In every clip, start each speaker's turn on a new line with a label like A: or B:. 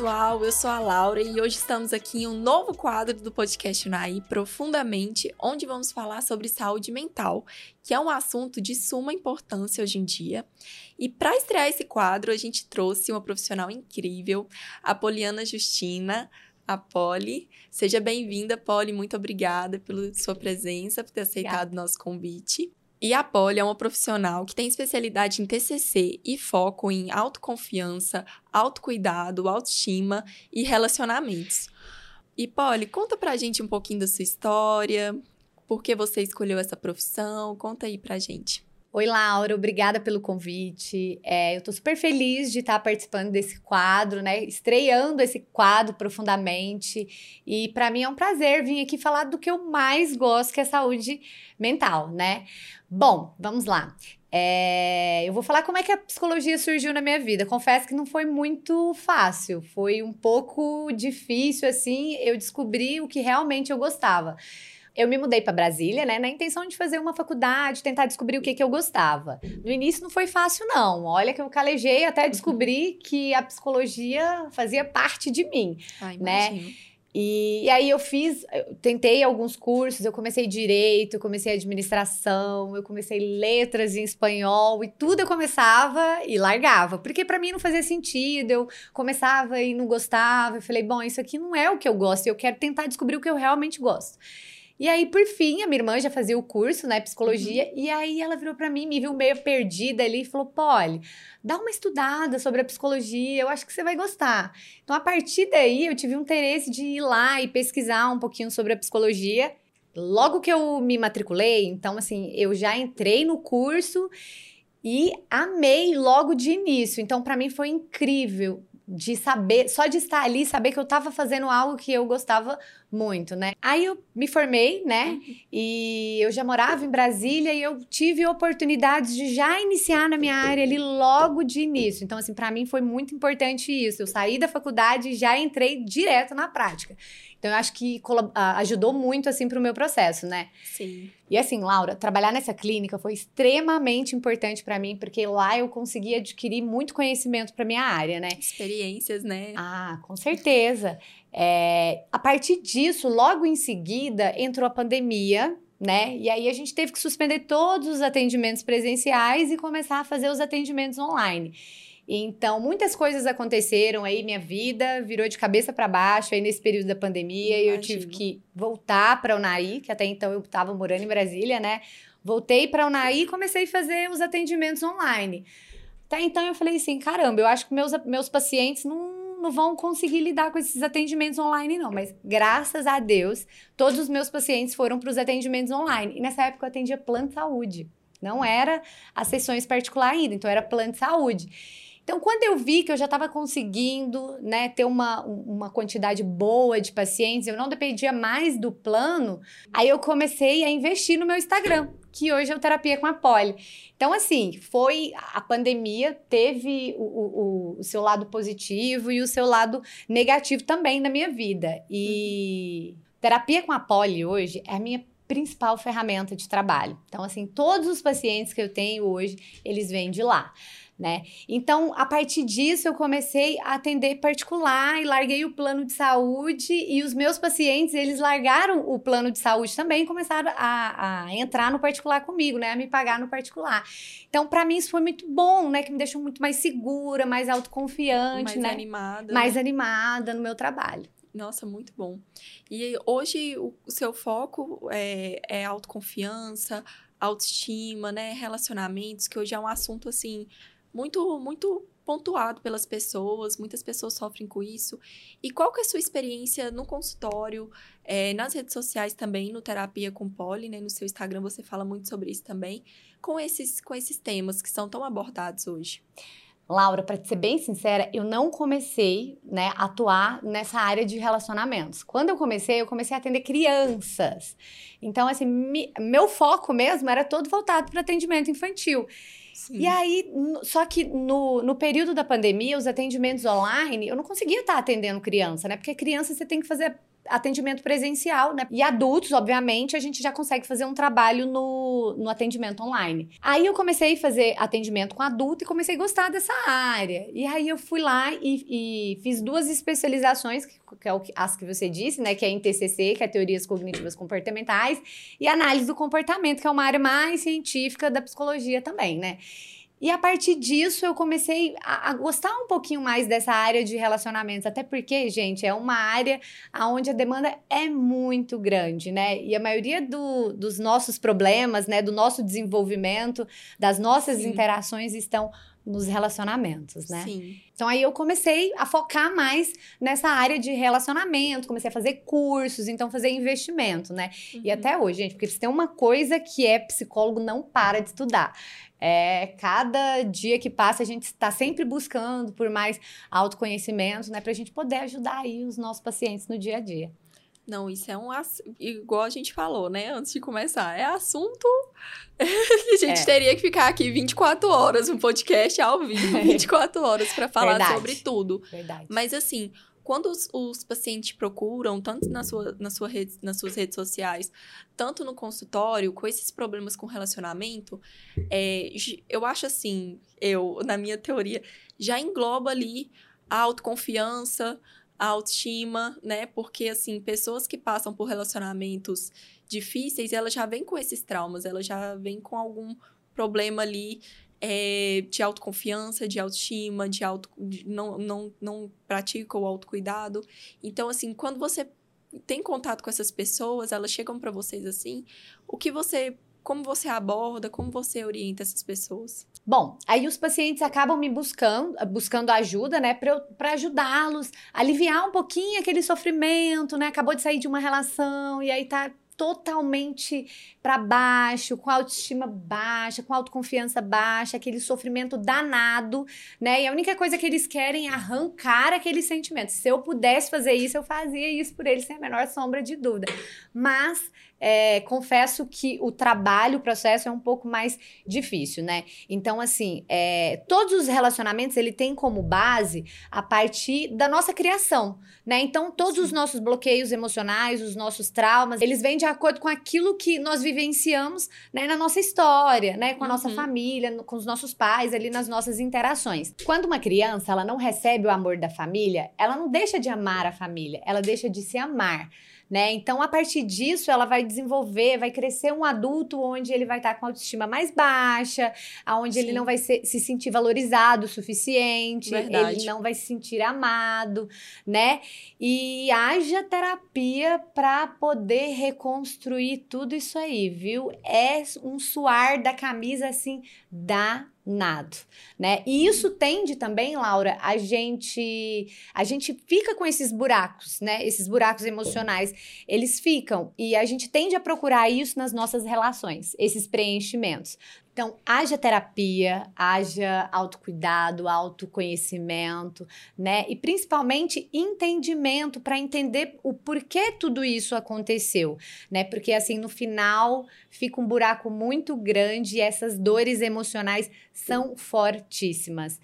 A: Pessoal. Eu sou a Laura e hoje estamos aqui em um novo quadro do podcast Unai Profundamente, onde vamos falar sobre saúde mental, que é um assunto de suma importância hoje em dia. E para estrear esse quadro, a gente trouxe uma profissional incrível, a Poliana Justina, a. Seja bem-vinda, Poli. Muito obrigada pela sua presença, por ter aceitado o nosso convite. E a Poli é uma profissional que tem especialidade em TCC e foco em autoconfiança, autocuidado, autoestima e relacionamentos. E Poli, conta pra gente um pouquinho da sua história, por que você escolheu essa profissão, conta aí pra gente.
B: Oi, Laura, obrigada pelo convite. É, eu tô super feliz de estar participando desse quadro, né? Estreando esse quadro profundamente. E para mim é um prazer vir aqui falar do que eu mais gosto, que é saúde mental, né? Bom, vamos lá. É, eu vou falar como é que a psicologia surgiu na minha vida. Confesso que não foi muito fácil, foi um pouco difícil, assim. Eu descobri o que realmente eu gostava. Eu me mudei para Brasília, né, na intenção de fazer uma faculdade, tentar descobrir o que, que eu gostava. No início não foi fácil, não. Olha que eu calejei até descobrir que a psicologia fazia parte de mim,
A: Ai,
B: né? E, e, aí eu fiz, eu tentei alguns cursos, eu comecei direito, eu comecei administração, eu comecei letras em espanhol e tudo eu começava e largava, porque para mim não fazia sentido, eu começava e não gostava, eu falei, bom, isso aqui não é o que eu gosto, eu quero tentar descobrir o que eu realmente gosto. E aí, por fim, a minha irmã já fazia o curso, né, psicologia, uhum. e aí ela virou para mim, me viu meio perdida ali e falou: Polly, dá uma estudada sobre a psicologia, eu acho que você vai gostar. Então, a partir daí, eu tive um interesse de ir lá e pesquisar um pouquinho sobre a psicologia. Logo que eu me matriculei, então, assim, eu já entrei no curso e amei logo de início. Então, para mim foi incrível de saber, só de estar ali, saber que eu estava fazendo algo que eu gostava muito, né? Aí eu me formei, né? Uhum. E eu já morava em Brasília e eu tive oportunidades de já iniciar na minha área ali logo de início. Então, assim, para mim foi muito importante isso. Eu saí da faculdade e já entrei direto na prática. Então, eu acho que ajudou muito, assim, para o meu processo, né?
A: Sim.
B: E assim, Laura, trabalhar nessa clínica foi extremamente importante para mim, porque lá eu consegui adquirir muito conhecimento para minha área, né?
A: Experiências, né?
B: Ah, com certeza. É, a partir disso, logo em seguida, entrou a pandemia, né? E aí a gente teve que suspender todos os atendimentos presenciais e começar a fazer os atendimentos online. Então, muitas coisas aconteceram aí, minha vida virou de cabeça para baixo aí nesse período da pandemia. e Eu tive que voltar para o Unaí, que até então eu estava morando em Brasília, né? Voltei para o Unaí e comecei a fazer os atendimentos online. Até então eu falei assim, caramba, eu acho que meus, meus pacientes não, não vão conseguir lidar com esses atendimentos online, não. Mas graças a Deus, todos os meus pacientes foram para os atendimentos online. E nessa época eu atendia plano de saúde. Não era as sessões particulares ainda, então era plano de saúde. Então, quando eu vi que eu já estava conseguindo né, ter uma, uma quantidade boa de pacientes, eu não dependia mais do plano, aí eu comecei a investir no meu Instagram, que hoje é o Terapia com a Poli. Então, assim, foi a pandemia, teve o, o, o, seu lado positivo e o seu lado negativo também na minha vida. E. Terapia com a Poli hoje é a minha principal ferramenta de trabalho. Então, assim, todos os pacientes que eu tenho hoje, eles vêm de lá né? Então, a partir disso, eu comecei a atender particular e larguei o plano de saúde e os meus pacientes, eles largaram o plano de saúde também e começaram a, a entrar no particular comigo, né? A me pagar no particular. Então, para mim, isso foi muito bom, né? Que me deixou muito mais segura, mais autoconfiante,
A: mais
B: né?
A: animada.
B: Mais
A: né?
B: animada no meu trabalho.
A: Nossa, muito bom. E hoje o, o seu foco é, é autoconfiança, autoestima, né? Relacionamentos, que hoje é um assunto assim muito, muito pontuado pelas pessoas, muitas pessoas sofrem com isso. E qual que é a sua experiência no consultório, é, nas redes sociais também, no Terapia com Poli, né? No seu Instagram você fala muito sobre isso também, com esses, com esses temas que são tão abordados hoje.
B: Laura, para ser bem sincera, eu não comecei, né, a atuar nessa área de relacionamentos. Quando eu comecei, eu comecei a atender crianças. Então, assim, meu foco mesmo era todo voltado para atendimento infantil. Sim. E aí, só que no, no período da pandemia, os atendimentos online, eu não conseguia estar atendendo criança, né? Porque criança você tem que fazer atendimento presencial, né? E adultos, obviamente, a gente já consegue fazer um trabalho no, no atendimento online. Aí eu comecei a fazer atendimento com adulto e comecei a gostar dessa área. E aí eu fui lá e, e fiz duas especializações, que é o, as que você disse, né? Que é em TCC, que é Teorias Cognitivas Comportamentais, e Análise do Comportamento, que é uma área mais científica da psicologia também, né? E a partir disso eu comecei a, a, gostar um pouquinho mais dessa área de relacionamentos, até porque, gente, é uma área onde a demanda é muito grande, né? E a maioria do, dos nossos problemas, né, do nosso desenvolvimento, das nossas Sim. interações estão nos relacionamentos, né?
A: Sim.
B: Então aí eu comecei a focar mais nessa área de relacionamento, comecei a fazer cursos, então fazer investimento, né? Uhum. E até hoje, gente, porque se tem uma coisa que é psicólogo não para de estudar. É, cada dia que passa, a gente está sempre buscando por mais autoconhecimento, né? Para a gente poder ajudar aí os nossos pacientes no dia a dia.
A: Não, isso é um. Igual a gente falou, né? Antes de começar. É assunto que a gente é. teria que ficar aqui 24 horas no podcast ao vivo, 24 horas para falar Verdade. sobre tudo.
B: Verdade.
A: Mas assim, quando os, os, pacientes procuram, tanto na sua, na sua rede, nas suas redes sociais, tanto no consultório, com esses problemas com relacionamento, é, eu acho assim, eu, na minha teoria, já engloba ali a autoconfiança, a autoestima, né? Porque, assim, pessoas que passam por relacionamentos difíceis, elas já vêm com esses traumas, elas já vêm com algum problema ali é, de autoconfiança, de autoestima, de auto, de, não, não, não pratica o autocuidado. Então, assim, quando você tem contato com essas pessoas, elas chegam para vocês assim, o que você como você aborda, como você orienta essas pessoas?
B: Bom, aí os pacientes acabam me buscando, buscando ajuda, né, para ajudá-los, aliviar um pouquinho aquele sofrimento, né? Acabou de sair de uma relação e aí tá totalmente para baixo, com autoestima baixa, com autoconfiança baixa, aquele sofrimento danado, né? E a única coisa que eles querem é arrancar aquele sentimento. Se eu pudesse fazer isso, eu fazia isso por eles sem a menor sombra de dúvida. Mas é, confesso que o trabalho, o processo é um pouco mais difícil, né? Então, assim, é, todos os relacionamentos ele tem como base a partir da nossa criação, né? Então, todos Sim. os nossos bloqueios emocionais, os nossos traumas, eles vêm de acordo com aquilo que nós vivenciamos né, na nossa história, né? Com a uhum. nossa família, com os nossos pais, ali nas nossas interações. Quando uma criança ela não recebe o amor da família, ela não deixa de amar a família, ela deixa de se amar né? Então, a partir disso, ela vai desenvolver, vai crescer um adulto onde ele vai estar com autoestima mais baixa, onde ele não vai ser, se sentir valorizado o suficiente, Verdade. ele não vai se sentir amado, né? E haja terapia para poder reconstruir tudo isso aí, viu? É um suar da camisa assim da nada, né? E isso tende também, Laura, a gente a gente fica com esses buracos, né? Esses buracos emocionais, eles ficam e a gente tende a procurar isso nas nossas relações, esses preenchimentos. Então, haja terapia, haja autocuidado, autoconhecimento, né? E principalmente entendimento para entender o porquê tudo isso aconteceu, né? Porque assim, no final fica um buraco muito grande e essas dores emocionais são fortíssimas.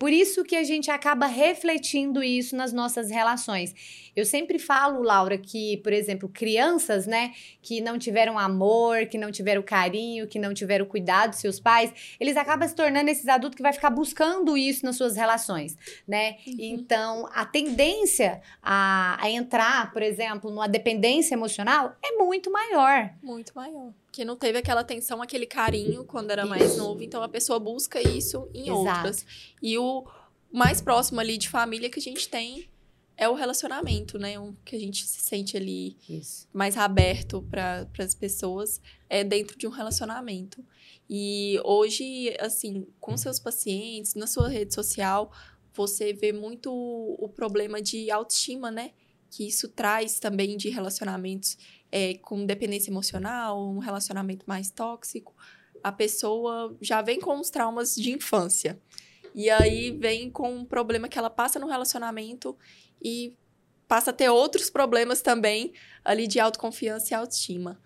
B: Por isso que a gente acaba refletindo isso nas nossas relações. Eu sempre falo, Laura, que, por exemplo, crianças, né, que não tiveram amor, que não tiveram carinho, que não tiveram cuidado dos seus pais, eles acabam se tornando esses adultos que vai ficar buscando isso nas suas relações, né? Uhum. Então, a tendência a, a entrar, por exemplo, numa dependência emocional é muito maior.
A: Muito maior. Que não teve aquela atenção, aquele carinho quando era mais novo, então a pessoa busca isso em Exato. outras. E o mais próximo ali de família que a gente tem é o relacionamento, né? O que a gente se sente ali
B: Isso.
A: mais aberto para as pessoas é dentro de um relacionamento. E hoje, assim, com seus pacientes, na sua rede social, você vê muito o problema de autoestima, né? Que isso traz também de relacionamentos é, com dependência emocional, um relacionamento mais tóxico. A pessoa já vem com os traumas de infância. E aí vem com um problema que ela passa no relacionamento e passa a ter outros problemas também ali de autoconfiança e autoestima.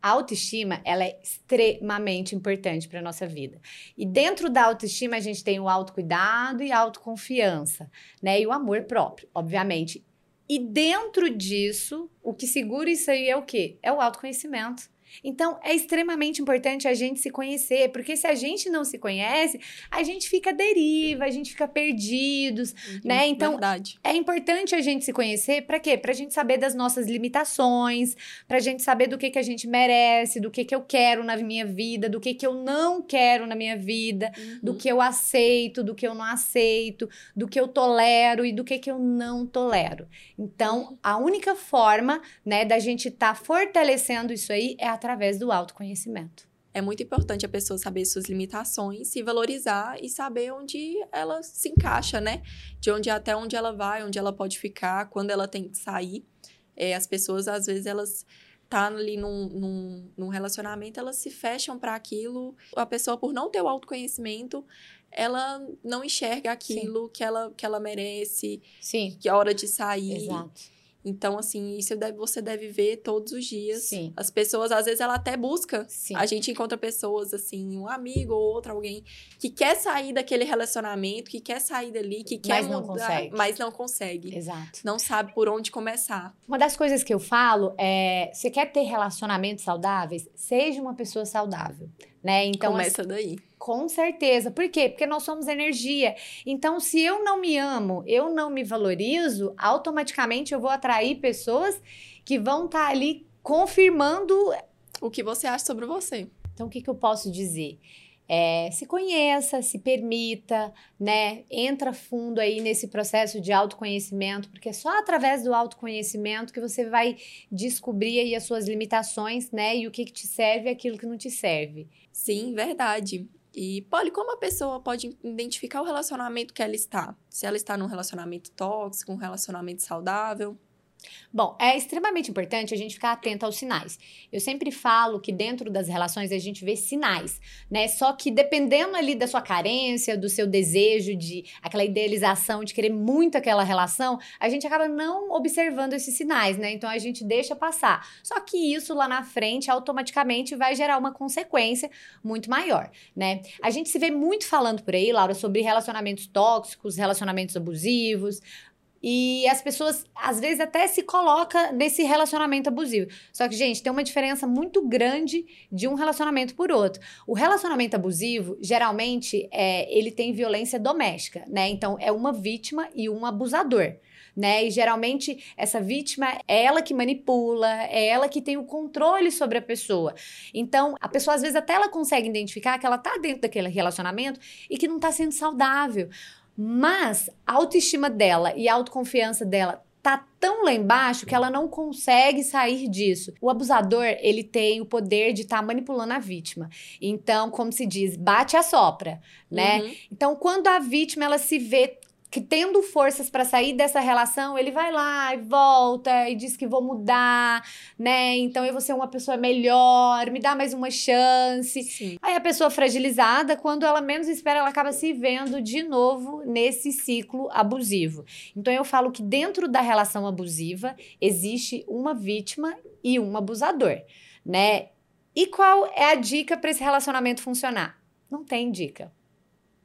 B: A autoestima, ela é extremamente importante para nossa vida. E dentro da autoestima a gente tem o autocuidado e a autoconfiança, né? E o amor próprio, obviamente. E dentro disso, o que segura isso aí é o quê? É o autoconhecimento. Então, é extremamente importante a gente se conhecer, porque se a gente não se conhece, a gente fica deriva, a gente fica perdidos, uhum, né? Então,
A: verdade.
B: é importante a gente se conhecer para quê? Pra gente saber das nossas limitações, pra gente saber do que que a gente merece, do que que eu quero na minha vida, do que que eu não quero na minha vida, uhum. do que eu aceito, do que eu não aceito, do que eu tolero e do que que eu não tolero. Então, a única forma, né, da gente estar tá fortalecendo isso aí é através do autoconhecimento.
A: É muito importante a pessoa saber suas limitações, se valorizar e saber onde ela se encaixa, né? De onde até onde ela vai, onde ela pode ficar, quando ela tem que sair. É, as pessoas, às vezes, elas tá ali num, num, num relacionamento, elas se fecham para aquilo. A pessoa, por não ter o autoconhecimento, ela não enxerga aquilo Sim. que ela, que ela merece,
B: Sim.
A: que é hora de sair.
B: Exato.
A: Então, assim, isso deve, você deve ver todos os dias.
B: Sim.
A: As pessoas, às vezes, ela até busca.
B: Sim.
A: A gente encontra pessoas, assim, um amigo ou outro, alguém que quer sair daquele relacionamento, que quer sair dali, que quer
B: mas não
A: mudar,
B: consegue.
A: mas não consegue.
B: Exato.
A: Não sabe por onde começar.
B: Uma das coisas que eu falo é: você quer ter relacionamentos saudáveis? Seja uma pessoa saudável. Né? Então,
A: Começa daí.
B: Com certeza. Por quê? Porque nós somos energia. Então, se eu não me amo, eu não me valorizo, automaticamente eu vou atrair pessoas que vão estar tá ali confirmando
A: o que você acha sobre você.
B: Então, o que, que eu posso dizer? É, se conheça, se permita, né? Entra fundo aí nesse processo de autoconhecimento, porque é só através do autoconhecimento que você vai descobrir aí as suas limitações, né? E o que, que te serve e aquilo que não te serve.
A: Sim, verdade. E, Polly, como a pessoa pode identificar o relacionamento que ela está? Se ela está num relacionamento tóxico, um relacionamento saudável?
B: Bom, é extremamente importante a gente ficar atento aos sinais. Eu sempre falo que dentro das relações a gente vê sinais, né? Só que dependendo ali da sua carência, do seu desejo de aquela idealização de querer muito aquela relação, a gente acaba não observando esses sinais, né? Então a gente deixa passar. Só que isso lá na frente automaticamente vai gerar uma consequência muito maior, né? A gente se vê muito falando por aí, Laura, sobre relacionamentos tóxicos, relacionamentos abusivos, e as pessoas, às vezes, até se coloca nesse relacionamento abusivo. Só que, gente, tem uma diferença muito grande de um relacionamento por outro. O relacionamento abusivo, geralmente, é, ele tem violência doméstica, né? Então, é uma vítima e um abusador. Né? E geralmente essa vítima é ela que manipula, é ela que tem o controle sobre a pessoa. Então, a pessoa às vezes até ela consegue identificar que ela tá dentro daquele relacionamento e que não tá sendo saudável. Mas a autoestima dela e a autoconfiança dela tá tão lá embaixo que ela não consegue sair disso. O abusador, ele tem o poder de estar tá manipulando a vítima. Então, como se diz, bate a sopra, né? Uhum. Então, quando a vítima ela se vê que tendo forças para sair dessa relação, ele vai lá e volta e diz que vou mudar, né? Então eu vou ser uma pessoa melhor, me dá mais uma chance.
A: Sim.
B: Aí a pessoa fragilizada, quando ela menos espera, ela acaba se vendo de novo nesse ciclo abusivo. Então eu falo que dentro da relação abusiva existe uma vítima e um abusador, né? E qual é a dica para esse relacionamento funcionar? Não tem dica.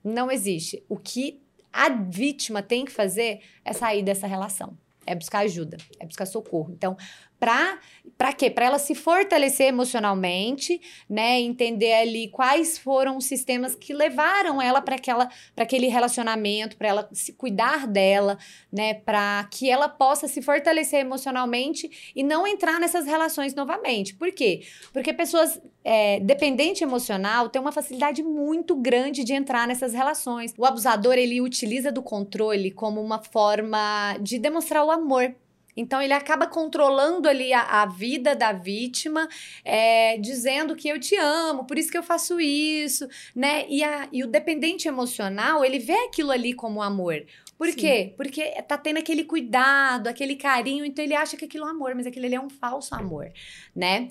B: Não existe. O que a vítima tem que fazer é sair dessa relação. É buscar ajuda, é buscar socorro. Então, para para quê? Para ela se fortalecer emocionalmente, né? Entender ali quais foram os sistemas que levaram ela para aquela para aquele relacionamento, para ela se cuidar dela, né? Para que ela possa se fortalecer emocionalmente e não entrar nessas relações novamente. Por quê? Porque pessoas é, dependente emocional têm uma facilidade muito grande de entrar nessas relações. O abusador ele utiliza do controle como uma forma de demonstrar o amor então ele acaba controlando ali a, a vida da vítima, é, dizendo que eu te amo, por isso que eu faço isso, né? E, a, e o dependente emocional, ele vê aquilo ali como amor. Por Sim. quê? Porque tá tendo aquele cuidado, aquele carinho, então ele acha que aquilo é amor, mas aquilo ali é um falso amor, né?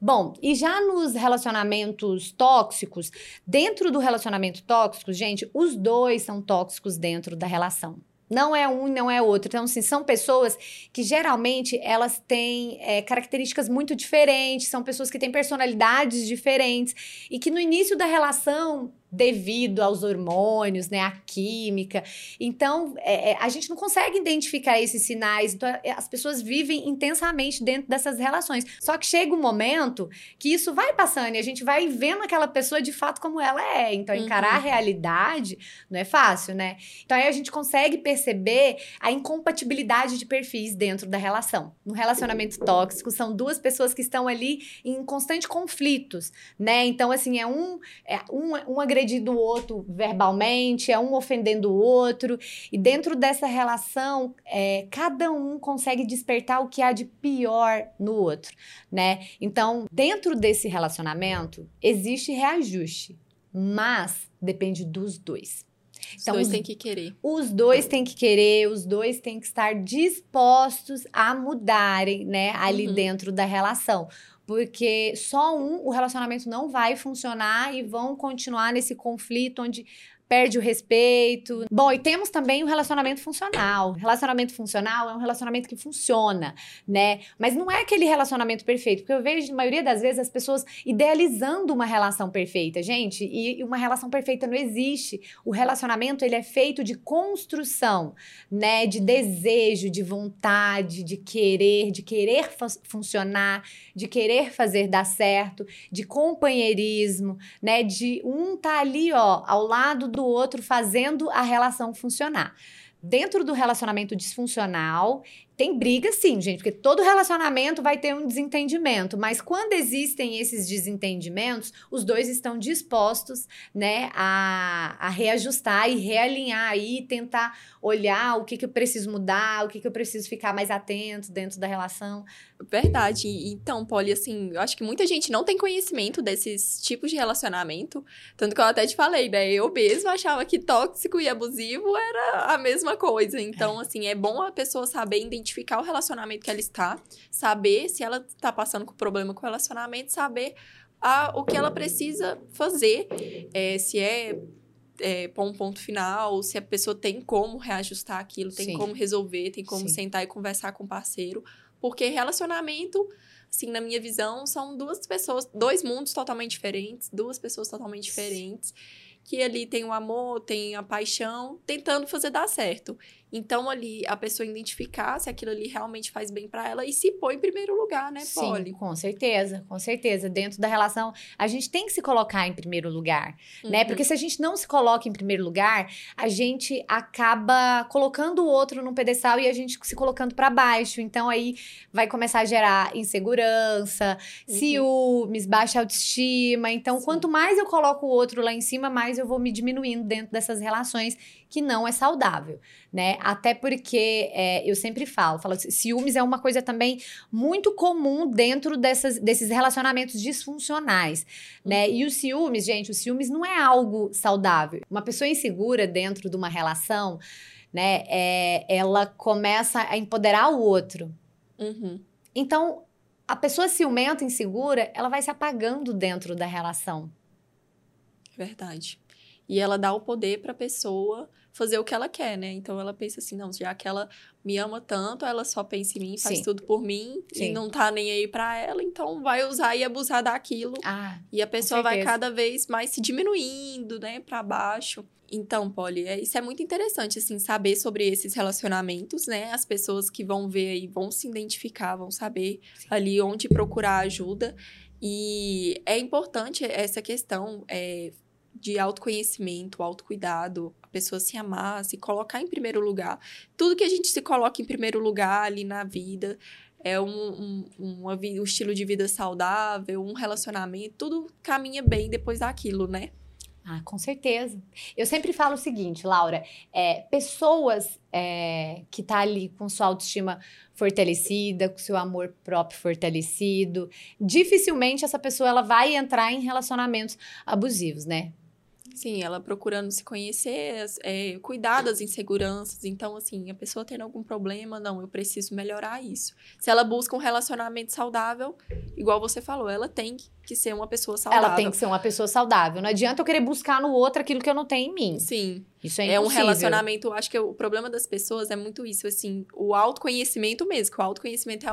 B: Bom, e já nos relacionamentos tóxicos, dentro do relacionamento tóxico, gente, os dois são tóxicos dentro da relação. Não é um, não é outro. Então, assim, são pessoas que geralmente elas têm é, características muito diferentes, são pessoas que têm personalidades diferentes e que no início da relação devido aos hormônios, né, a química. Então, é, é, a gente não consegue identificar esses sinais. Então, é, as pessoas vivem intensamente dentro dessas relações. Só que chega um momento que isso vai passando e a gente vai vendo aquela pessoa de fato como ela é. Então, encarar uhum. a realidade não é fácil, né? Então, aí a gente consegue perceber a incompatibilidade de perfis dentro da relação. No relacionamento tóxico, são duas pessoas que estão ali em constante conflitos, né? Então, assim, é um, é um, um agredido agredindo o outro verbalmente, é um ofendendo o outro. E dentro dessa relação, é, cada um consegue despertar o que há de pior no outro, né? Então, dentro desse relacionamento, existe reajuste, mas depende dos dois.
A: Então, os dois têm que querer.
B: Os dois têm que querer, os dois têm que estar dispostos a mudarem, né, ali uhum. dentro da relação porque só um o relacionamento não vai funcionar e vão continuar nesse conflito onde perde o respeito. Bom, e temos também o relacionamento funcional. Relacionamento funcional é um relacionamento que funciona, né? Mas não é aquele relacionamento perfeito, porque eu vejo, na maioria das vezes, as pessoas idealizando uma relação perfeita, gente, e uma relação perfeita não existe. O relacionamento, ele é feito de construção, né? De desejo, de vontade, de querer, de querer funcionar, de querer fazer dar certo, de companheirismo, né? De um tá ali, ó, ao lado do outro fazendo a relação funcionar. Dentro do relacionamento disfuncional, tem briga sim, gente, porque todo relacionamento vai ter um desentendimento, mas quando existem esses desentendimentos, os dois estão dispostos, né, a, a reajustar e realinhar aí, tentar olhar o que, que eu preciso mudar, o que, que eu preciso ficar mais atento dentro da relação.
A: Verdade. Então, Polly, assim, eu acho que muita gente não tem conhecimento desses tipos de relacionamento, tanto que eu até te falei, né, eu mesma achava que tóxico e abusivo era a mesma coisa. Então, é. assim, é bom a pessoa saber identificar identificar o relacionamento que ela está, saber se ela está passando com problema com o relacionamento, saber a, o que ela precisa fazer, é, se é, é pôr um ponto final, se a pessoa tem como reajustar aquilo, tem Sim. como resolver, tem como Sim. sentar e conversar com o parceiro, porque relacionamento assim, na minha visão, são duas pessoas, dois mundos totalmente diferentes, duas pessoas totalmente diferentes, que ali tem o amor, tem a paixão, tentando fazer dar certo. Então, ali, a pessoa identificar se aquilo ali realmente faz bem para ela e se pôr em primeiro lugar, né, Polly?
B: Sim, com certeza, com certeza. Dentro da relação, a gente tem que se colocar em primeiro lugar, né? uhum. né? Porque se a gente não se coloca em primeiro lugar, a gente acaba colocando o outro num pedestal e a gente se colocando para baixo. Então, aí vai começar a gerar insegurança, uhum. ciúmes, baixa autoestima. Então, Sim. quanto mais eu coloco o outro lá em cima, mais eu vou me diminuindo dentro dessas relações que não é saudável, né? Até porque é, eu sempre falo, falo ciúmes é uma coisa também muito comum dentro dessas, desses relacionamentos disfuncionais, né? E os ciúmes, gente, os ciúmes não é algo saudável. Uma pessoa insegura dentro de uma relação, né? É, ela começa a empoderar o outro.
A: Uhum.
B: Então, a pessoa ciumenta, insegura, ela vai se apagando dentro da relação.
A: Verdade. E ela dá o poder para a pessoa fazer o que ela quer, né? Então ela pensa assim, não, já que ela me ama tanto, ela só pensa em mim, faz Sim. tudo por mim Sim. e não tá nem aí para ela, então vai usar e abusar daquilo.
B: Ah,
A: e a pessoa vai cada vez mais se diminuindo, né, para baixo. Então, Polly, é, isso é muito interessante, assim, saber sobre esses relacionamentos, né? As pessoas que vão ver aí vão se identificar, vão saber Sim. ali onde procurar ajuda. E é importante essa questão, é, de autoconhecimento, autocuidado, a pessoa se amar, se colocar em primeiro lugar. Tudo que a gente se coloca em primeiro lugar ali na vida é um, um, um, um estilo de vida saudável, um relacionamento, tudo caminha bem depois daquilo, né?
B: Ah, com certeza. Eu sempre falo o seguinte, Laura, é, pessoas é, que tá ali com sua autoestima fortalecida, com seu amor próprio fortalecido, dificilmente essa pessoa ela vai entrar em relacionamentos abusivos, né?
A: Sim, ela procurando se conhecer, é, cuidar das inseguranças. Então, assim, a pessoa tendo algum problema, não, eu preciso melhorar isso. Se ela busca um relacionamento saudável, igual você falou, ela tem que ser uma pessoa saudável.
B: Ela tem que ser uma pessoa saudável. Não adianta eu querer buscar no outro aquilo que eu não tenho em mim.
A: Sim.
B: Isso é impossível.
A: É um relacionamento, acho que o problema das pessoas é muito isso, assim, o autoconhecimento mesmo, que o autoconhecimento é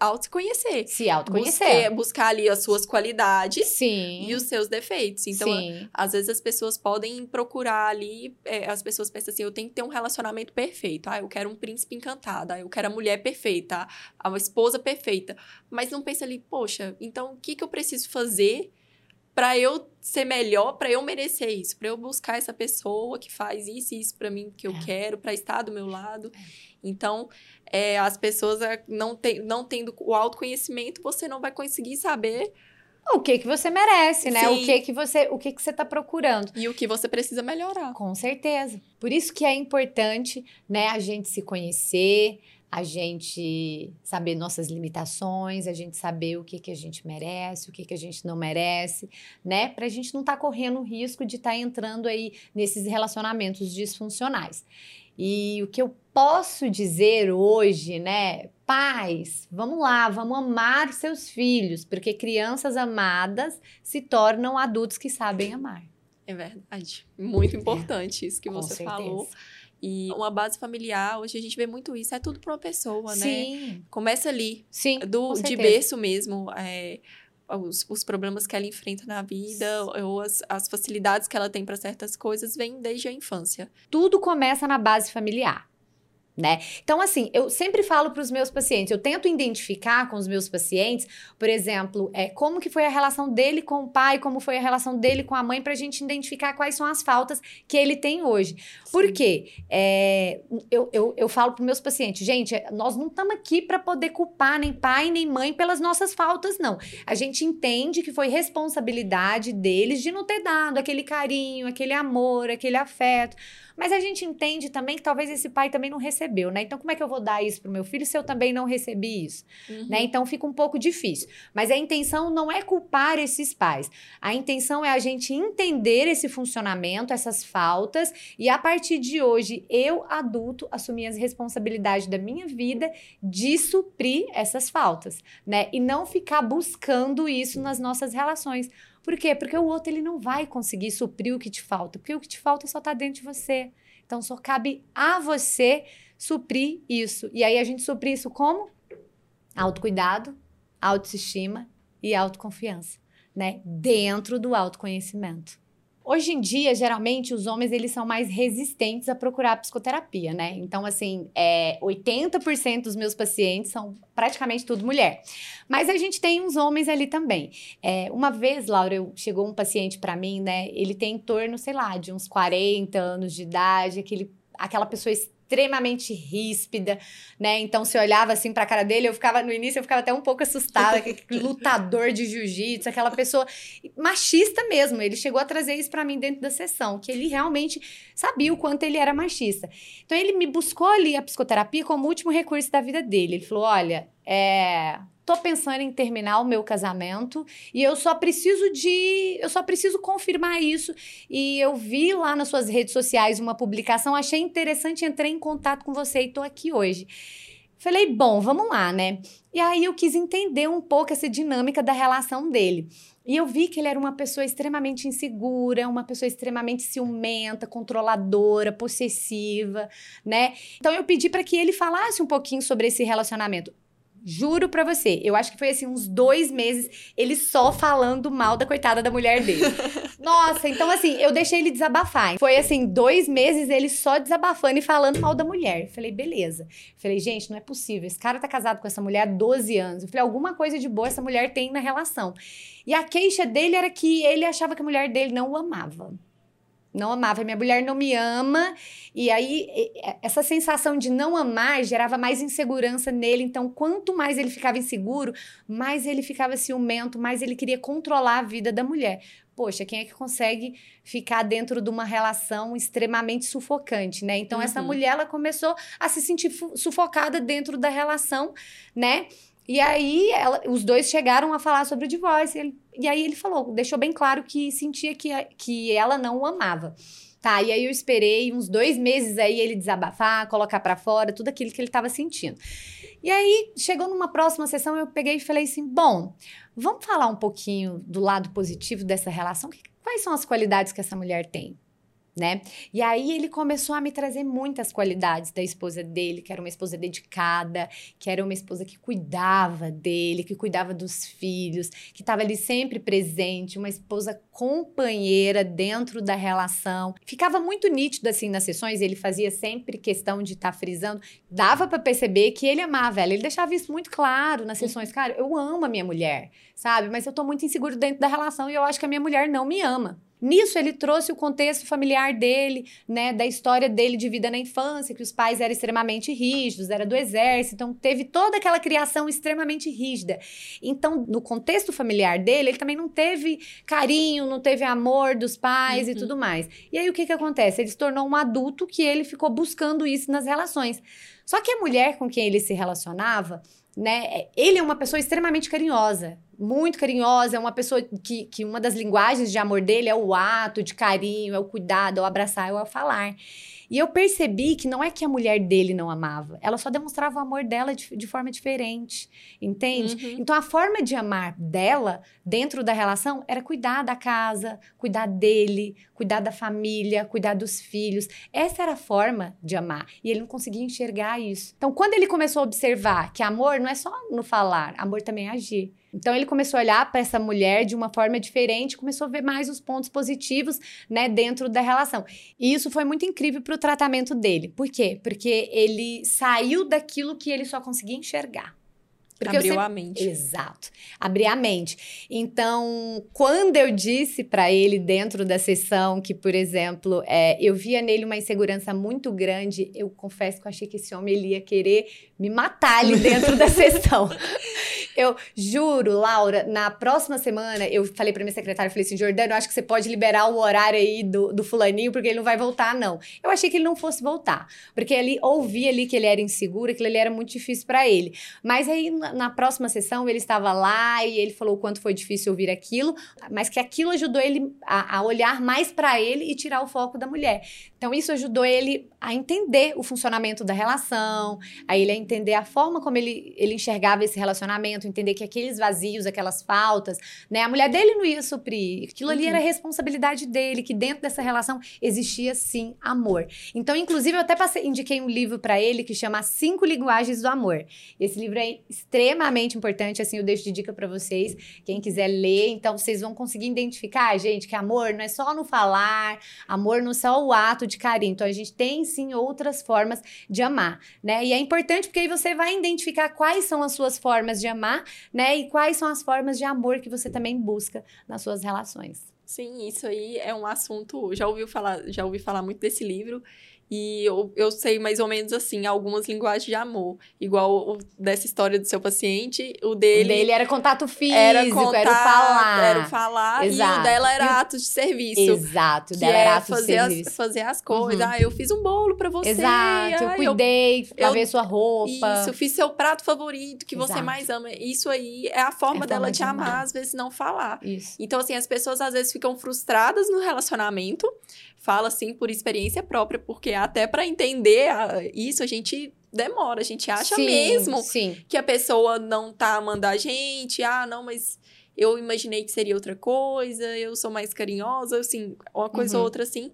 A: auto se conhecer.
B: Se autoconhecer.
A: Buscar, buscar ali as suas qualidades
B: Sim.
A: e os seus defeitos. Então,
B: Sim.
A: às vezes as pessoas podem procurar ali, é, as pessoas pensam assim, eu tenho que ter um relacionamento perfeito. Ah, eu quero um príncipe encantado, ah, eu quero a mulher perfeita, a esposa perfeita. Mas não pensa ali, poxa, então o que, que eu preciso fazer para eu ser melhor, para eu merecer isso, para eu buscar essa pessoa que faz isso e isso para mim que eu
B: É.
A: quero, para estar do meu lado. Então, é, as pessoas é, não, tem, não tendo o autoconhecimento, você não vai conseguir saber
B: O que que você merece, né?
A: Sim.
B: O que que você, o que que você tá procurando?
A: e o que você precisa melhorar.
B: Com certeza. Por isso que é importante, né, a gente se conhecer, a gente saber nossas limitações, a gente saber o que que a gente merece, o que que a gente não merece, né? Pra gente não estar correndo o risco de estar entrando aí nesses relacionamentos disfuncionais. E o que eu posso dizer hoje, né? Pais, vamos lá, vamos amar seus filhos, porque crianças amadas se tornam adultos que sabem amar.
A: É verdade. Muito importante isso que
B: Com
A: você
B: certeza.
A: falou. E uma base familiar, hoje a gente vê muito isso, é tudo para uma pessoa, né?
B: Sim,
A: Começa ali,
B: sim.
A: do, de berço mesmo, é, os, os problemas que ela enfrenta na vida, ou as, as facilidades que ela tem para certas coisas, vêm desde a infância.
B: tudo começa na base familiar. Né? Então, assim, eu sempre falo para os meus pacientes, eu tento identificar com os meus pacientes, por exemplo, é, como que foi a relação dele com o pai, como foi a relação dele com a mãe, para a gente identificar quais são as faltas que ele tem hoje. Por
A: Sim.
B: quê? É, eu, eu, eu falo para meus pacientes, gente, nós não estamos aqui para poder culpar nem pai nem mãe pelas nossas faltas, não. A gente entende que foi responsabilidade deles de não ter dado aquele carinho, aquele amor, aquele afeto. Mas a gente entende também que talvez esse pai também não recebeu, né? Então, como é que eu vou dar isso pro meu filho se eu também não recebi isso?
A: Uhum.
B: Né? Então fica um pouco difícil. Mas a intenção não é culpar esses pais. A intenção é a gente entender esse funcionamento, essas faltas, e a partir de hoje, eu, adulto, assumir as responsabilidades da minha vida de suprir essas faltas, né? E não ficar buscando isso nas nossas relações. Por quê? Porque o outro ele não vai conseguir suprir o que te falta, porque o que te falta só tá dentro de você. Então só cabe a você suprir isso. E aí a gente suprir isso como? Autocuidado, autoestima e autoconfiança, né? Dentro do autoconhecimento. Hoje em dia, geralmente, os homens eles são mais resistentes a procurar psicoterapia, né? Então, assim, é, 80% dos meus pacientes são praticamente tudo mulher. Mas a gente tem uns homens ali também. É, uma vez, Laura, eu, chegou um paciente para mim, né? Ele tem em torno, sei lá, de uns 40 anos de idade, aquele, aquela pessoa extremamente ríspida, né? Então, se eu olhava assim pra cara dele, eu ficava, no início, eu ficava até um pouco assustada, aquele lutador de jiu-jitsu, aquela pessoa machista mesmo. Ele chegou a trazer isso pra mim dentro da sessão, que ele realmente sabia o quanto ele era machista. Então, ele me buscou ali a psicoterapia como último recurso da vida dele. Ele falou: olha, é. Tô pensando em terminar o meu casamento e eu só preciso de. Eu só preciso confirmar isso. E eu vi lá nas suas redes sociais uma publicação, achei interessante, entrei em contato com você e tô aqui hoje. Falei, bom, vamos lá, né? E aí eu quis entender um pouco essa dinâmica da relação dele. E eu vi que ele era uma pessoa extremamente insegura, uma pessoa extremamente ciumenta, controladora, possessiva, né? Então eu pedi para que ele falasse um pouquinho sobre esse relacionamento. Juro pra você, eu acho que foi assim uns dois meses ele só falando mal da coitada da mulher dele. Nossa, então assim, eu deixei ele desabafar. Foi assim, dois meses ele só desabafando e falando mal da mulher. Falei, beleza. Falei, gente, não é possível. Esse cara tá casado com essa mulher há 12 anos. Eu falei, alguma coisa de boa essa mulher tem na relação. E a queixa dele era que ele achava que a mulher dele não o amava. Não amava. Minha mulher não me ama. E aí, essa sensação de não amar gerava mais insegurança nele. Então, quanto mais ele ficava inseguro, mais ele ficava ciumento, mais ele queria controlar a vida da mulher. Poxa, quem é que consegue ficar dentro de uma relação extremamente sufocante, né? Então, uhum. essa mulher, ela começou a se sentir sufocada dentro da relação, né? E aí, ela, os dois chegaram a falar sobre o divórcio. E, ele, e aí, ele falou, deixou bem claro que sentia que, que ela não o amava. Tá, e aí eu esperei uns dois meses aí ele desabafar, colocar para fora tudo aquilo que ele estava sentindo. E aí, chegou numa próxima sessão, eu peguei e falei assim: bom, vamos falar um pouquinho do lado positivo dessa relação? Quais são as qualidades que essa mulher tem? Né? E aí ele começou a me trazer muitas qualidades da esposa dele, que era uma esposa dedicada, que era uma esposa que cuidava dele, que cuidava dos filhos, que estava ali sempre presente, uma esposa companheira dentro da relação. Ficava muito nítido assim nas sessões, ele fazia sempre questão de estar tá frisando, dava para perceber que ele amava ela. Ele deixava isso muito claro nas sessões, cara, eu amo a minha mulher, sabe? Mas eu tô muito inseguro dentro da relação e eu acho que a minha mulher não me ama. Nisso, ele trouxe o contexto familiar dele, né, da história dele de vida na infância, que os pais eram extremamente rígidos, era do exército, então teve toda aquela criação extremamente rígida. Então, no contexto familiar dele, ele também não teve carinho, não teve amor dos pais uhum. e tudo mais. E aí, o que que acontece? Ele se tornou um adulto que ele ficou buscando isso nas relações. Só que a mulher com quem ele se relacionava, né? Ele é uma pessoa extremamente carinhosa, muito carinhosa, é uma pessoa que, que uma das linguagens de amor dele é o ato de carinho, é o cuidado, é o abraçar, é o falar. E eu percebi que não é que a mulher dele não amava, ela só demonstrava o amor dela de, de forma diferente, entende? Uhum. Então a forma de amar dela dentro da relação era cuidar da casa, cuidar dele, cuidar da família, cuidar dos filhos. Essa era a forma de amar e ele não conseguia enxergar isso. Então quando ele começou a observar que amor não é só no falar, amor também é agir. Então ele começou a olhar para essa mulher de uma forma diferente, começou a ver mais os pontos positivos, né, dentro da relação. E isso foi muito incrível para o tratamento dele. Por quê? Porque ele saiu daquilo que ele só conseguia enxergar.
A: Porque Abriu sempre... a mente.
B: Exato. Abrir a mente. Então, quando eu disse para ele dentro da sessão que, por exemplo, é, eu via nele uma insegurança muito grande, eu confesso que eu achei que esse homem ele ia querer me matar ali dentro da sessão. Eu juro, Laura, na próxima semana, eu falei pra minha secretária, falei assim, Jordano, eu acho que você pode liberar o horário aí do, do fulaninho, porque ele não vai voltar, não. Eu achei que ele não fosse voltar, porque ele ouvia ali que ele era inseguro, que ele era muito difícil para ele. Mas aí, na, próxima sessão, ele estava lá e ele falou o quanto foi difícil ouvir aquilo, mas que aquilo ajudou ele a, a olhar mais para ele e tirar o foco da mulher. Então, isso ajudou ele a entender o funcionamento da relação, a ele a entender a forma como ele, ele enxergava esse relacionamento, entender que aqueles vazios, aquelas faltas, né? A mulher dele não ia suprir. Aquilo ali era uhum. responsabilidade dele, que dentro dessa relação existia sim amor. Então, inclusive, eu até passei, indiquei um livro para ele que chama Cinco Linguagens do Amor. Esse livro é extremamente importante, assim, eu deixo de dica para vocês, quem quiser ler. Então, vocês vão conseguir identificar, gente, que amor não é só no falar, amor não é só o ato de carinho. Então, a gente tem sim outras formas de amar, né? E é importante porque aí você vai identificar quais são as suas formas de amar, né? E quais são as formas de amor que você também busca nas suas relações.
A: Sim, isso aí é um assunto. Já ouvi falar, já ouvi falar muito desse livro. E eu, eu sei mais ou menos assim, algumas linguagens de amor. Igual o, dessa história do seu paciente, o dele.
B: O dele era contato físico, era, contato, era o falar.
A: Era o falar. Exato. E o dela era ato de serviço.
B: Exato, o dela era é ato fazer de serviço.
A: As, fazer as coisas. Uhum. Ah, eu fiz um bolo pra você.
B: Exato, eu cuidei, eu, lavei sua roupa.
A: Isso, fiz seu prato favorito que Exato. você mais ama. Isso aí é a forma é dela de amar, amar, às vezes não falar.
B: Isso.
A: Então, assim, as pessoas às vezes ficam frustradas no relacionamento fala assim por experiência própria, porque até para entender isso a gente demora, a gente acha
B: sim,
A: mesmo
B: sim.
A: que a pessoa não tá amando a gente, ah, não, mas eu imaginei que seria outra coisa, eu sou mais carinhosa, assim, uma coisa uhum. ou outra assim.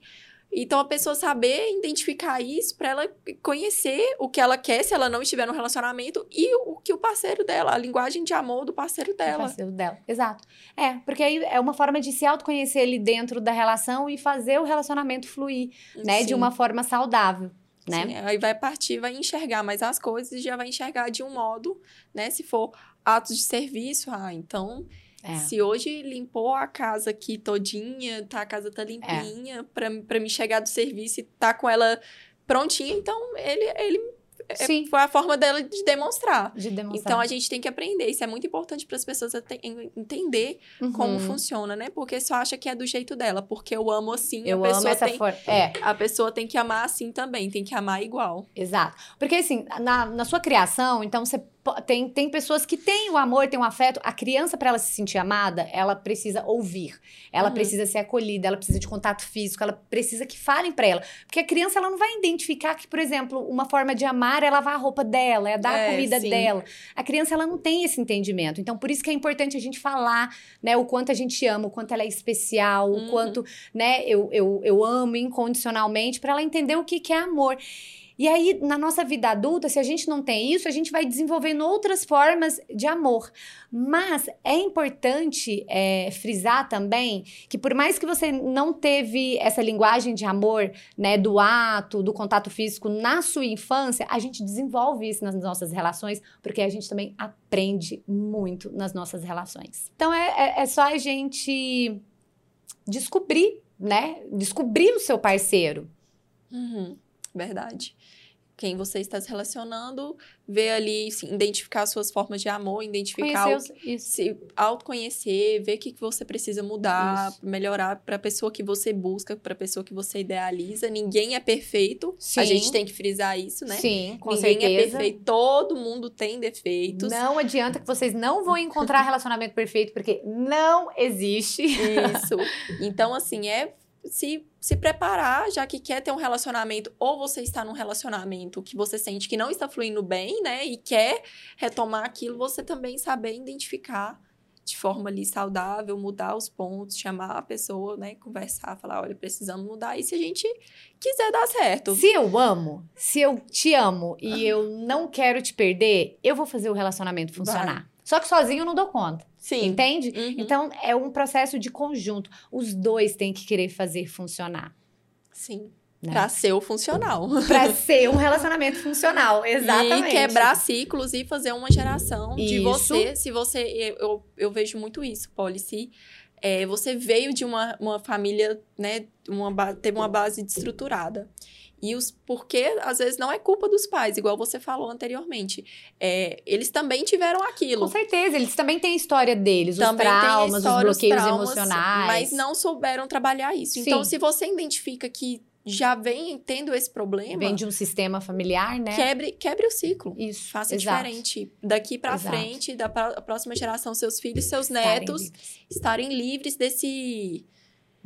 A: Então, a pessoa saber identificar isso para ela conhecer o que ela quer se ela não estiver no relacionamento e o que o parceiro dela, a linguagem de amor do parceiro dela.
B: O parceiro dela, exato. É, porque aí é uma forma de se autoconhecer ali dentro da relação e fazer o relacionamento fluir, né, Sim. de uma forma saudável. Né? Sim,
A: aí vai partir, vai enxergar mais as coisas e já vai enxergar de um modo, né? Se for atos de serviço, ah, então é. Se hoje limpou a casa aqui todinha, tá, a casa tá limpinha, é. pra, pra me chegar do serviço e tá com ela prontinha, então ele, ele é, Sim. foi a forma dela de demonstrar.
B: De demonstrar.
A: Então a gente tem que aprender. Isso é muito importante para as pessoas entender uhum. como funciona, né? Porque só acha que é do jeito dela, porque eu amo assim.
B: Eu
A: a pessoa
B: amo essa
A: tem,
B: forma. É.
A: A pessoa tem que amar assim também, tem que amar igual.
B: Exato. Porque assim, na, na sua criação, então você tem, tem pessoas que têm o amor, têm o afeto. A criança, para ela se sentir amada, ela precisa ouvir. Ela uhum. precisa ser acolhida, ela precisa de contato físico, ela precisa que falem para ela. Porque a criança, ela não vai identificar que, por exemplo, uma forma de amar é lavar a roupa dela, é dar é, a comida sim. dela. A criança, ela não tem esse entendimento. Então, por isso que é importante a gente falar, né, o quanto a gente ama, o quanto ela é especial, uhum. o quanto, né, eu, eu, eu amo incondicionalmente, para ela entender o que, que é amor. E aí, na nossa vida adulta, se a gente não tem isso, a gente vai desenvolvendo outras formas de amor. Mas é importante é, frisar também que, por mais que você não teve essa linguagem de amor, né, do ato, do contato físico na sua infância, a gente desenvolve isso nas nossas relações, porque a gente também aprende muito nas nossas relações. Então, é, é, é só a gente descobrir, né? Descobrir o seu parceiro.
A: Uhum, verdade quem você está se relacionando, ver ali, identificar suas formas de amor, identificar, o, se autoconhecer, ver o que, que você precisa mudar, isso. melhorar para a pessoa que você busca, para a pessoa que você idealiza. Ninguém é perfeito. Sim. A gente tem que frisar isso, né?
B: Sim, com
A: Ninguém
B: é certeza.
A: é perfeito. Todo mundo tem defeitos.
B: Não adianta que vocês não vão encontrar relacionamento perfeito, porque não existe.
A: Isso. Então, assim, é se, se preparar, já que quer ter um relacionamento, ou você está num relacionamento que você sente que não está fluindo bem, né? E quer retomar aquilo, você também saber identificar de forma ali saudável, mudar os pontos, chamar a pessoa, né, conversar, falar, olha, precisamos mudar. E se a gente quiser dar certo.
B: Se eu amo, se eu te amo e eu não quero te perder, eu vou fazer o relacionamento funcionar. Vai. Só que sozinho eu não dou conta. Sim. Entende? Uhum. Então, é um processo de conjunto. Os dois têm que querer fazer funcionar.
A: Sim. Né? Pra ser o funcional.
B: Pra ser um relacionamento funcional, exatamente.
A: E quebrar ciclos e fazer uma geração isso. de você. Se você. Eu, eu, vejo muito isso, Polly. Se é, você veio de uma, uma família, né? Uma, teve uma base estruturada. E os porque às vezes não é culpa dos pais, igual você falou anteriormente. É, eles também tiveram aquilo.
B: Com certeza, eles também têm a história deles, também os traumas, história, os bloqueios os traumas, emocionais.
A: Mas não souberam trabalhar isso. Sim. Então, se você identifica que já vem tendo esse problema.
B: Vem de um sistema familiar, né?
A: Quebre, quebre o ciclo.
B: Isso.
A: Faça exato. diferente. Daqui para frente, da próxima geração, seus filhos, seus estarem netos livres. estarem livres desse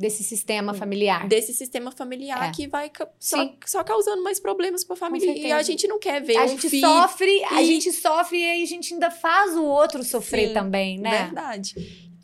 B: desse sistema familiar.
A: Desse sistema familiar é. que vai só, só, causando mais problemas para a família. E a gente não quer ver
B: a gente
A: filho
B: sofre, e... a gente sofre e aí a gente ainda faz o outro sofrer Sim, também, né?
A: Verdade.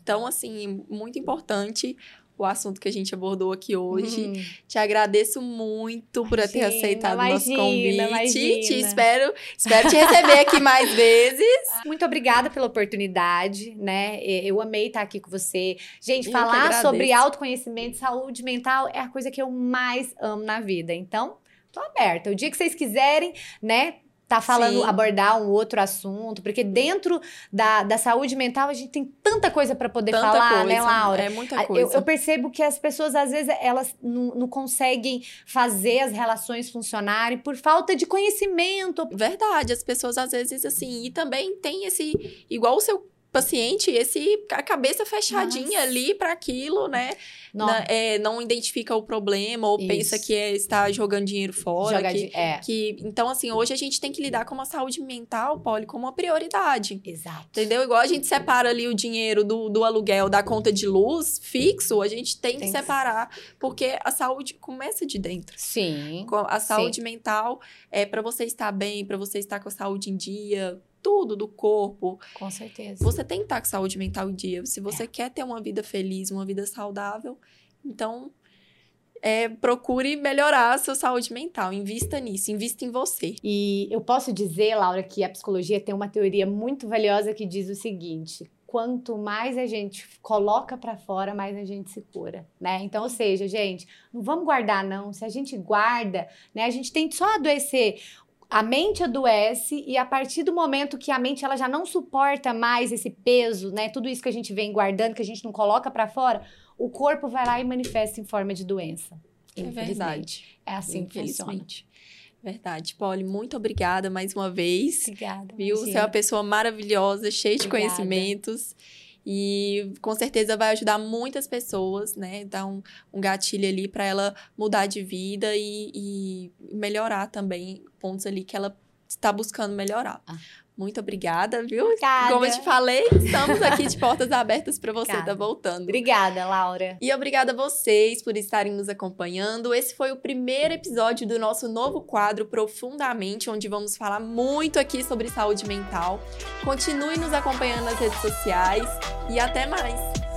A: Então, assim, muito importante o assunto que a gente abordou aqui hoje. Uhum. Te agradeço muito por ter aceitado o nosso convite. Imagina. Te espero, espero te receber aqui mais vezes.
B: Muito obrigada pela oportunidade, né? Eu amei estar aqui com você. Gente, eu falar sobre autoconhecimento, saúde mental é a coisa que eu mais amo na vida. Então, tô aberta. O dia que vocês quiserem, né? Tá falando, Sim. abordar um outro assunto, porque dentro da, da saúde mental a gente tem tanta coisa para poder tanta falar, né,
A: coisa,
B: né, Laura?
A: É muita coisa.
B: Eu, eu, percebo que as pessoas, às vezes, elas não, não, conseguem fazer as relações funcionarem por falta de conhecimento.
A: Verdade, as pessoas, às vezes, assim, e também tem esse, igual o seu paciente esse a cabeça fechadinha Nossa. ali para aquilo, né? Na, é, não identifica o problema ou Isso. pensa que é, está jogando dinheiro fora. Joga que, é. que, então, assim, hoje a gente tem que lidar com a saúde mental, Poli, como uma prioridade.
B: Exato.
A: Entendeu? Igual a gente separa ali o dinheiro do, do aluguel, da conta de luz fixo, a gente tem, tem que separar, porque a saúde começa de dentro.
B: Sim.
A: A saúde Sim. mental é para você estar bem, para você estar com a saúde em dia, tudo do corpo.
B: Com certeza.
A: Você tem que estar com saúde mental em dia. Se você é. quer ter uma vida feliz, uma vida saudável, então é, procure melhorar a sua saúde mental. Invista nisso, invista em você.
B: E eu posso dizer, Laura, que a psicologia tem uma teoria muito valiosa que diz o seguinte: quanto mais a gente coloca para fora, mais a gente se cura, né? Então, ou seja, gente, não vamos guardar não. Se a gente guarda, né, a gente tem só adoecer a mente adoece e a partir do momento que a mente ela já não suporta mais esse peso, né? Tudo isso que a gente vem guardando, que a gente não coloca para fora, o corpo vai lá e manifesta em forma de doença.
A: É verdade.
B: É assim que funciona.
A: Verdade. Polly, muito obrigada mais uma vez.
B: Obrigada.
A: Viu? Você é uma pessoa maravilhosa, cheia de obrigada. conhecimentos. E com certeza vai ajudar muitas pessoas, né? Dar um, um gatilho ali para ela mudar de vida e, e, melhorar também pontos ali que ela está buscando melhorar. Ah. Muito obrigada, viu?
B: Obrigada.
A: Como eu te falei, estamos aqui de portas abertas para você estar tá voltando.
B: Obrigada, Laura.
A: E obrigada a vocês por estarem nos acompanhando. Esse foi o primeiro episódio do nosso novo quadro Profundamente, onde vamos falar muito aqui sobre saúde mental. Continue nos acompanhando nas redes sociais e até mais.